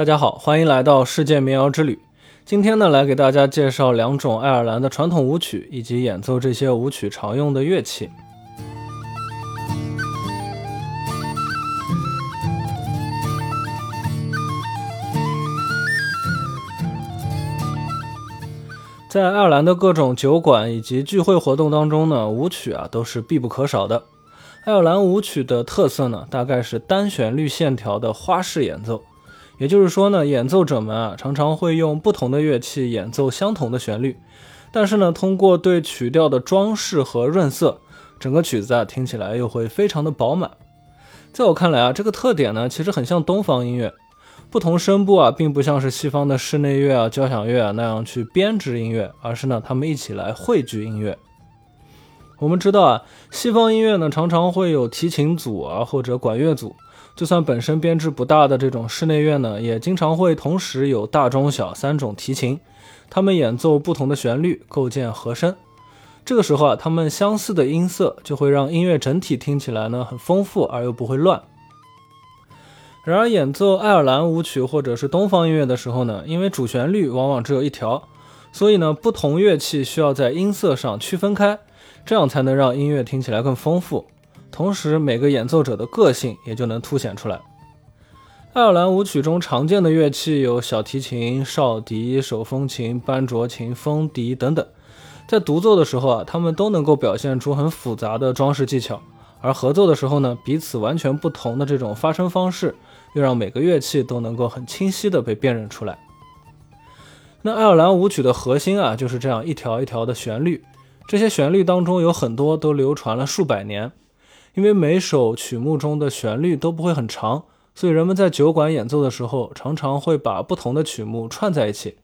大家好，欢迎来到世界民谣之旅。今天呢，来给大家介绍两种爱尔兰的传统舞曲，以及演奏这些舞曲常用的乐器。在爱尔兰的各种酒馆以及聚会活动当中呢，舞曲啊都是必不可少的。爱尔兰舞曲的特色呢，大概是单旋律线条的花式演奏。也就是说呢，演奏者们啊常常会用不同的乐器演奏相同的旋律，但是呢，通过对曲调的装饰和润色，整个曲子啊听起来又会非常的饱满。在我看来啊，这个特点呢其实很像东方音乐，不同声部啊并不像是西方的室内乐啊、交响乐啊那样去编织音乐，而是呢他们一起来汇聚音乐。我们知道啊，西方音乐呢常常会有提琴组啊或者管乐组。就算本身编制不大的这种室内乐呢，也经常会同时有大、中、小三种提琴，他们演奏不同的旋律，构建和声。这个时候啊，他们相似的音色就会让音乐整体听起来呢很丰富而又不会乱。然而，演奏爱尔兰舞曲或者是东方音乐的时候呢，因为主旋律往往只有一条，所以呢，不同乐器需要在音色上区分开，这样才能让音乐听起来更丰富。同时，每个演奏者的个性也就能凸显出来。爱尔兰舞曲中常见的乐器有小提琴、哨笛、手风琴、班卓琴、风笛等等。在独奏的时候啊，他们都能够表现出很复杂的装饰技巧；而合奏的时候呢，彼此完全不同的这种发声方式，又让每个乐器都能够很清晰地被辨认出来。那爱尔兰舞曲的核心啊，就是这样一条一条的旋律。这些旋律当中有很多都流传了数百年。因为每首曲目中的旋律都不会很长，所以人们在酒馆演奏的时候，常常会把不同的曲目串在一起，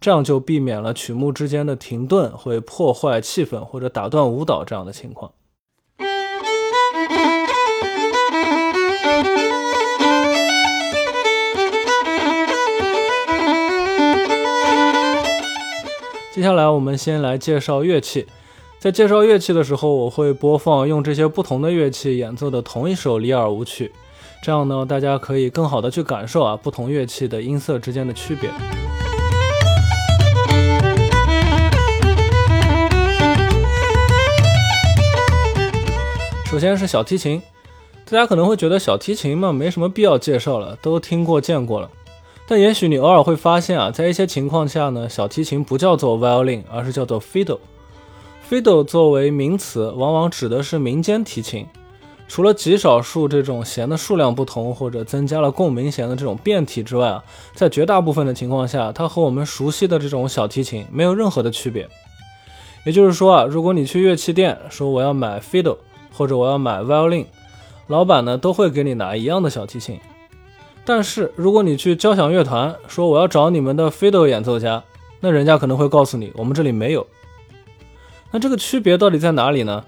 这样就避免了曲目之间的停顿会破坏气氛或者打断舞蹈这样的情况。接下来，我们先来介绍乐器。在介绍乐器的时候，我会播放用这些不同的乐器演奏的同一首里尔舞曲，这样呢，大家可以更好的去感受啊不同乐器的音色之间的区别。首先是小提琴，大家可能会觉得小提琴嘛没什么必要介绍了，都听过见过了。但也许你偶尔会发现啊，在一些情况下呢，小提琴不叫做 violin，而是叫做 fiddle。Fiddle 作为名词，往往指的是民间提琴。除了极少数这种弦的数量不同，或者增加了共鸣弦的这种变体之外啊，在绝大部分的情况下，它和我们熟悉的这种小提琴没有任何的区别。也就是说啊，如果你去乐器店说我要买 Fiddle 或者我要买 Violin，老板呢都会给你拿一样的小提琴。但是如果你去交响乐团说我要找你们的 Fiddle 演奏家，那人家可能会告诉你我们这里没有。那这个区别到底在哪里呢？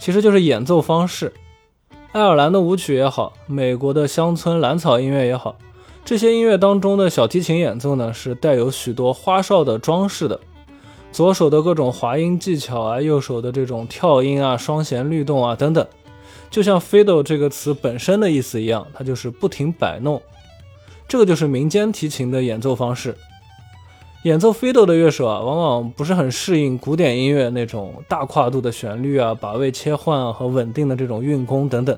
其实就是演奏方式。爱尔兰的舞曲也好，美国的乡村蓝草音乐也好，这些音乐当中的小提琴演奏呢，是带有许多花哨的装饰的。左手的各种滑音技巧啊，右手的这种跳音啊、双弦律动啊等等，就像 fiddle 这个词本身的意思一样，它就是不停摆弄。这个就是民间提琴的演奏方式。演奏飞斗的乐手啊，往往不是很适应古典音乐那种大跨度的旋律啊、把位切换啊和稳定的这种运弓等等。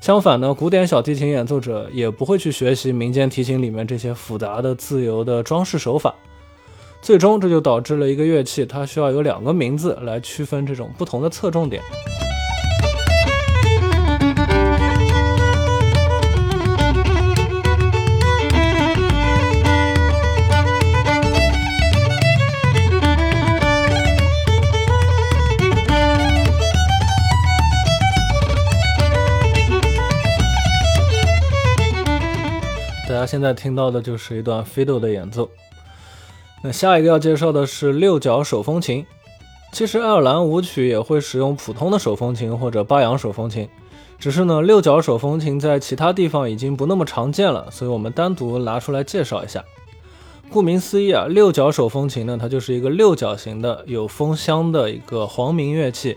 相反呢，古典小提琴演奏者也不会去学习民间提琴里面这些复杂的、自由的装饰手法。最终，这就导致了一个乐器它需要有两个名字来区分这种不同的侧重点。现在听到的就是一段 fiddle 的演奏。那下一个要介绍的是六角手风琴。其实爱尔兰舞曲也会使用普通的手风琴或者巴扬手风琴，只是呢六角手风琴在其他地方已经不那么常见了，所以我们单独拿出来介绍一下。顾名思义啊，六角手风琴呢，它就是一个六角形的有风箱的一个黄鸣乐器。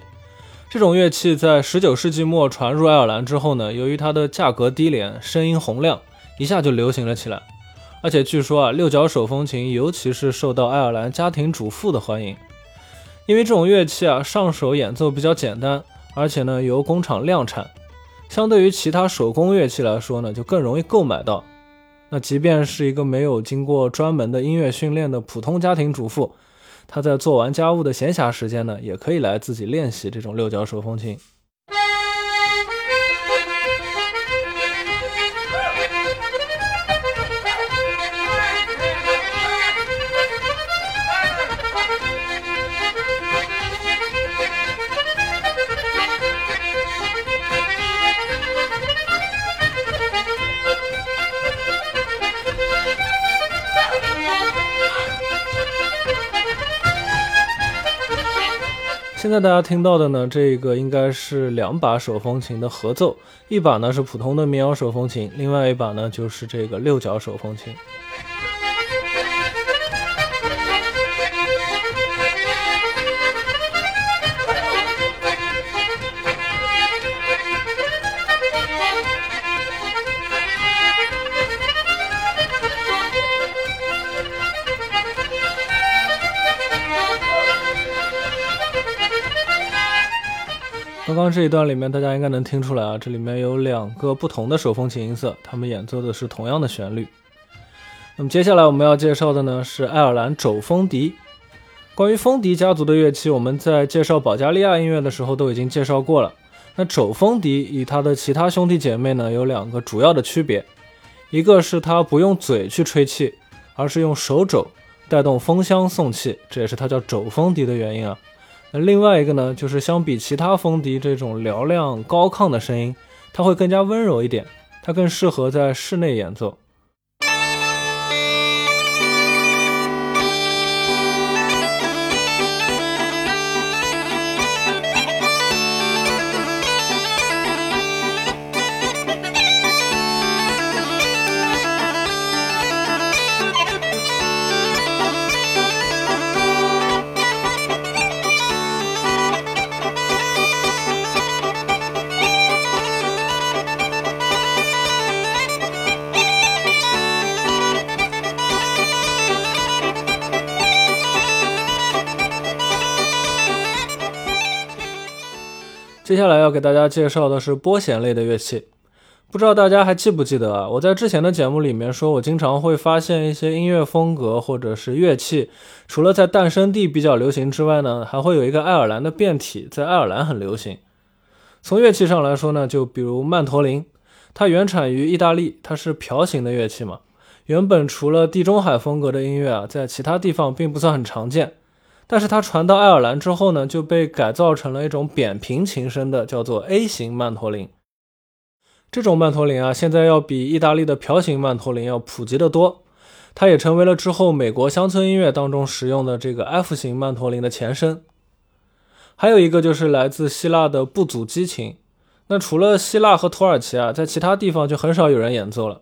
这种乐器在19世纪末传入爱尔兰之后呢，由于它的价格低廉，声音洪亮。一下就流行了起来，而且据说啊，六角手风琴尤其是受到爱尔兰家庭主妇的欢迎，因为这种乐器啊，上手演奏比较简单，而且呢由工厂量产，相对于其他手工乐器来说呢，就更容易购买到。那即便是一个没有经过专门的音乐训练的普通家庭主妇，她在做完家务的闲暇时间呢，也可以来自己练习这种六角手风琴。现在大家听到的呢，这个应该是两把手风琴的合奏，一把呢是普通的民谣手风琴，另外一把呢就是这个六角手风琴。刚刚这一段里面，大家应该能听出来啊，这里面有两个不同的手风琴音色，他们演奏的是同样的旋律。那么接下来我们要介绍的呢是爱尔兰肘风笛。关于风笛家族的乐器，我们在介绍保加利亚音乐的时候都已经介绍过了。那肘风笛与它的其他兄弟姐妹呢有两个主要的区别，一个是它不用嘴去吹气，而是用手肘带动风箱送气，这也是它叫肘风笛的原因啊。那另外一个呢，就是相比其他风笛这种嘹亮高亢的声音，它会更加温柔一点，它更适合在室内演奏。接下来要给大家介绍的是拨弦类的乐器，不知道大家还记不记得啊？我在之前的节目里面说，我经常会发现一些音乐风格或者是乐器，除了在诞生地比较流行之外呢，还会有一个爱尔兰的变体，在爱尔兰很流行。从乐器上来说呢，就比如曼陀林，它原产于意大利，它是瓢形的乐器嘛。原本除了地中海风格的音乐啊，在其他地方并不算很常见。但是它传到爱尔兰之后呢，就被改造成了一种扁平琴声的，叫做 A 型曼陀林。这种曼陀林啊，现在要比意大利的瓢形曼陀林要普及的多。它也成为了之后美国乡村音乐当中使用的这个 F 型曼陀林的前身。还有一个就是来自希腊的布祖基琴。那除了希腊和土耳其啊，在其他地方就很少有人演奏了。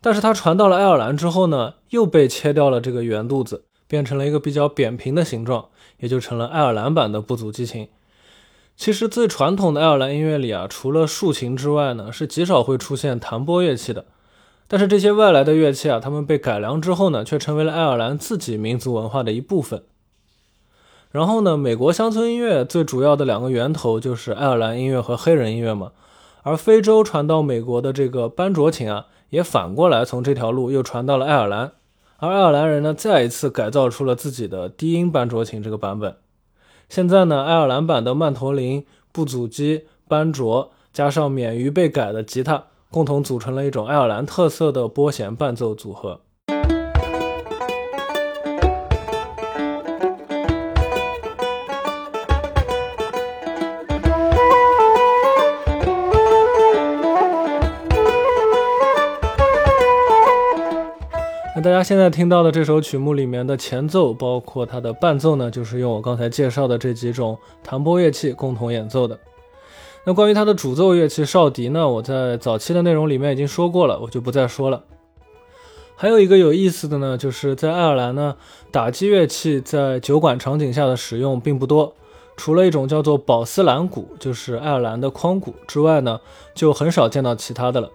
但是它传到了爱尔兰之后呢，又被切掉了这个圆肚子。变成了一个比较扁平的形状，也就成了爱尔兰版的布祖基琴。其实最传统的爱尔兰音乐里啊，除了竖琴之外呢，是极少会出现弹拨乐器的。但是这些外来的乐器啊，它们被改良之后呢，却成为了爱尔兰自己民族文化的一部分。然后呢，美国乡村音乐最主要的两个源头就是爱尔兰音乐和黑人音乐嘛。而非洲传到美国的这个班卓琴啊，也反过来从这条路又传到了爱尔兰。而爱尔兰人呢，再一次改造出了自己的低音班卓琴这个版本。现在呢，爱尔兰版的曼陀林、布祖基、班卓，加上免于被改的吉他，共同组成了一种爱尔兰特色的拨弦伴奏组合。家现在听到的这首曲目里面的前奏，包括它的伴奏呢，就是用我刚才介绍的这几种弹拨乐器共同演奏的。那关于它的主奏乐器哨笛呢，我在早期的内容里面已经说过了，我就不再说了。还有一个有意思的呢，就是在爱尔兰呢，打击乐器在酒馆场景下的使用并不多，除了一种叫做宝斯兰鼓，就是爱尔兰的框鼓之外呢，就很少见到其他的了。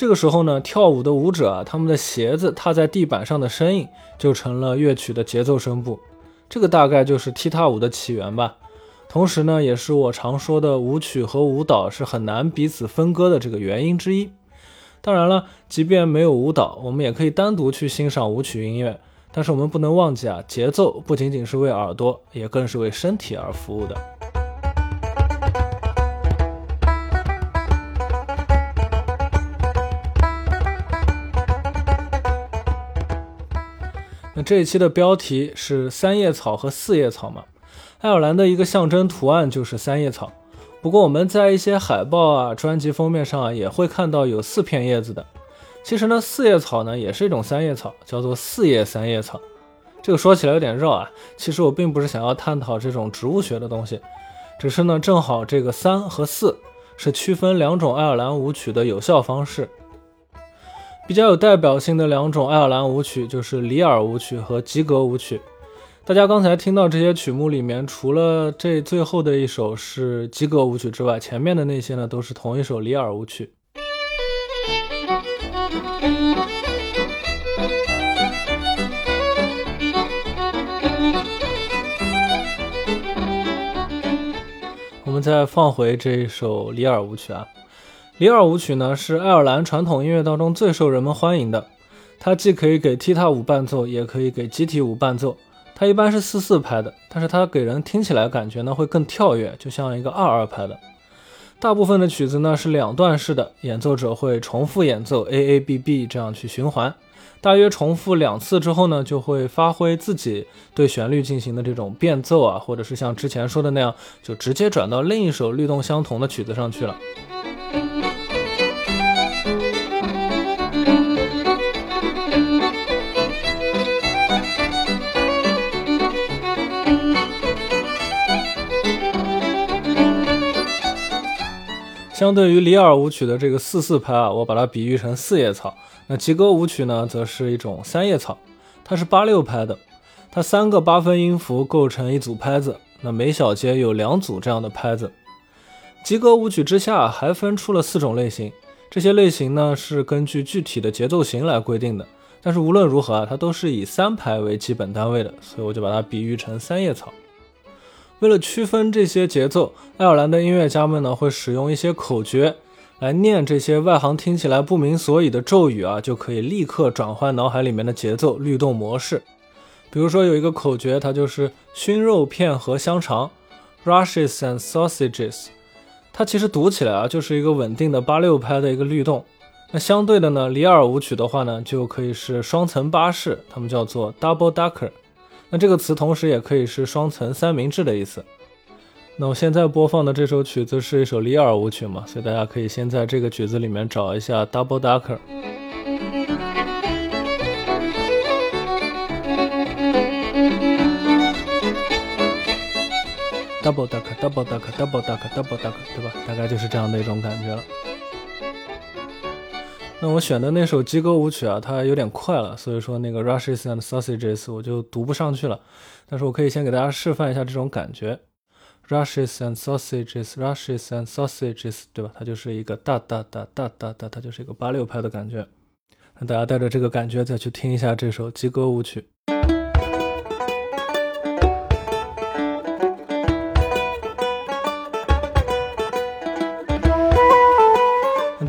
这个时候呢，跳舞的舞者啊，他们的鞋子踏在地板上的声音就成了乐曲的节奏声部。这个大概就是踢踏舞的起源吧。同时呢，也是我常说的舞曲和舞蹈是很难彼此分割的这个原因之一。当然了，即便没有舞蹈，我们也可以单独去欣赏舞曲音乐。但是我们不能忘记啊，节奏不仅仅是为耳朵，也更是为身体而服务的。这一期的标题是三叶草和四叶草嘛？爱尔兰的一个象征图案就是三叶草。不过我们在一些海报啊、专辑封面上啊，也会看到有四片叶子的。其实呢，四叶草呢也是一种三叶草，叫做四叶三叶草。这个说起来有点绕啊。其实我并不是想要探讨这种植物学的东西，只是呢，正好这个三和四是区分两种爱尔兰舞曲的有效方式。比较有代表性的两种爱尔兰舞曲就是里尔舞曲和吉格舞曲。大家刚才听到这些曲目里面，除了这最后的一首是吉格舞曲之外，前面的那些呢都是同一首里尔舞曲。我们再放回这一首里尔舞曲啊，里尔舞曲呢是爱尔兰传统音乐当中最受人们欢迎的，它既可以给踢踏舞伴奏，也可以给集体舞伴奏。它一般是四四拍的，但是它给人听起来感觉呢会更跳跃，就像一个二二拍的。大部分的曲子呢是两段式的，演奏者会重复演奏 A A B B 这样去循环。大约重复两次之后呢，就会发挥自己对旋律进行的这种变奏啊，或者是像之前说的那样，就直接转到另一首律动相同的曲子上去了。相对于里尔舞曲的这个四四拍啊，我把它比喻成四叶草。那吉格舞曲呢，则是一种三叶草，它是八六拍的，它三个八分音符构成一组拍子，那每小节有两组这样的拍子。吉格舞曲之下还分出了四种类型，这些类型呢是根据具体的节奏型来规定的，但是无论如何啊，它都是以三拍为基本单位的，所以我就把它比喻成三叶草。为了区分这些节奏，爱尔兰的音乐家们呢会使用一些口诀。来念这些外行听起来不明所以的咒语啊，就可以立刻转换脑海里面的节奏律动模式。比如说有一个口诀，它就是熏肉片和香肠，rushes and sausages。它其实读起来啊，就是一个稳定的八六拍的一个律动。那相对的呢，里尔舞曲的话呢，就可以是双层巴士，他们叫做 double ducker。那这个词同时也可以是双层三明治的意思。那我现在播放的这首曲子是一首里尔舞曲嘛，所以大家可以先在这个曲子里面找一下 double ducker。double duck，double duck，double duck，double duck，对吧？大概就是这样的一种感觉了。那我选的那首鸡歌舞曲啊，它有点快了，所以说那个 rushes and sausages 我就读不上去了。但是我可以先给大家示范一下这种感觉。Rushes and sausages, rushes and sausages，对吧？它就是一个哒哒哒哒哒哒，它就是一个八六拍的感觉。那大家带着这个感觉再去听一下这首鸡歌舞曲。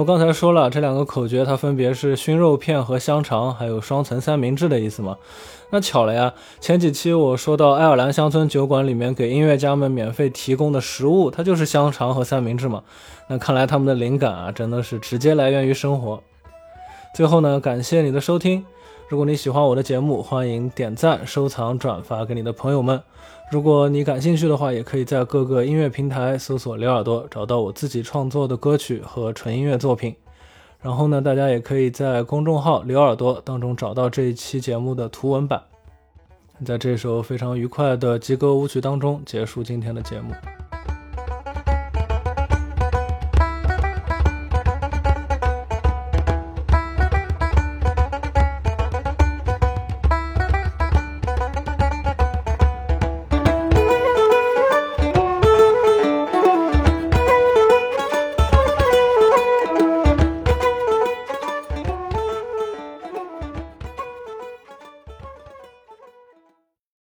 我刚才说了，这两个口诀它分别是熏肉片和香肠，还有双层三明治的意思嘛？那巧了呀，前几期我说到爱尔兰乡村酒馆里面给音乐家们免费提供的食物，它就是香肠和三明治嘛。那看来他们的灵感啊，真的是直接来源于生活。最后呢，感谢你的收听。如果你喜欢我的节目，欢迎点赞、收藏、转发给你的朋友们。如果你感兴趣的话，也可以在各个音乐平台搜索“刘耳朵”，找到我自己创作的歌曲和纯音乐作品。然后呢，大家也可以在公众号“刘耳朵”当中找到这一期节目的图文版。在这首非常愉快的吉歌舞曲当中结束今天的节目。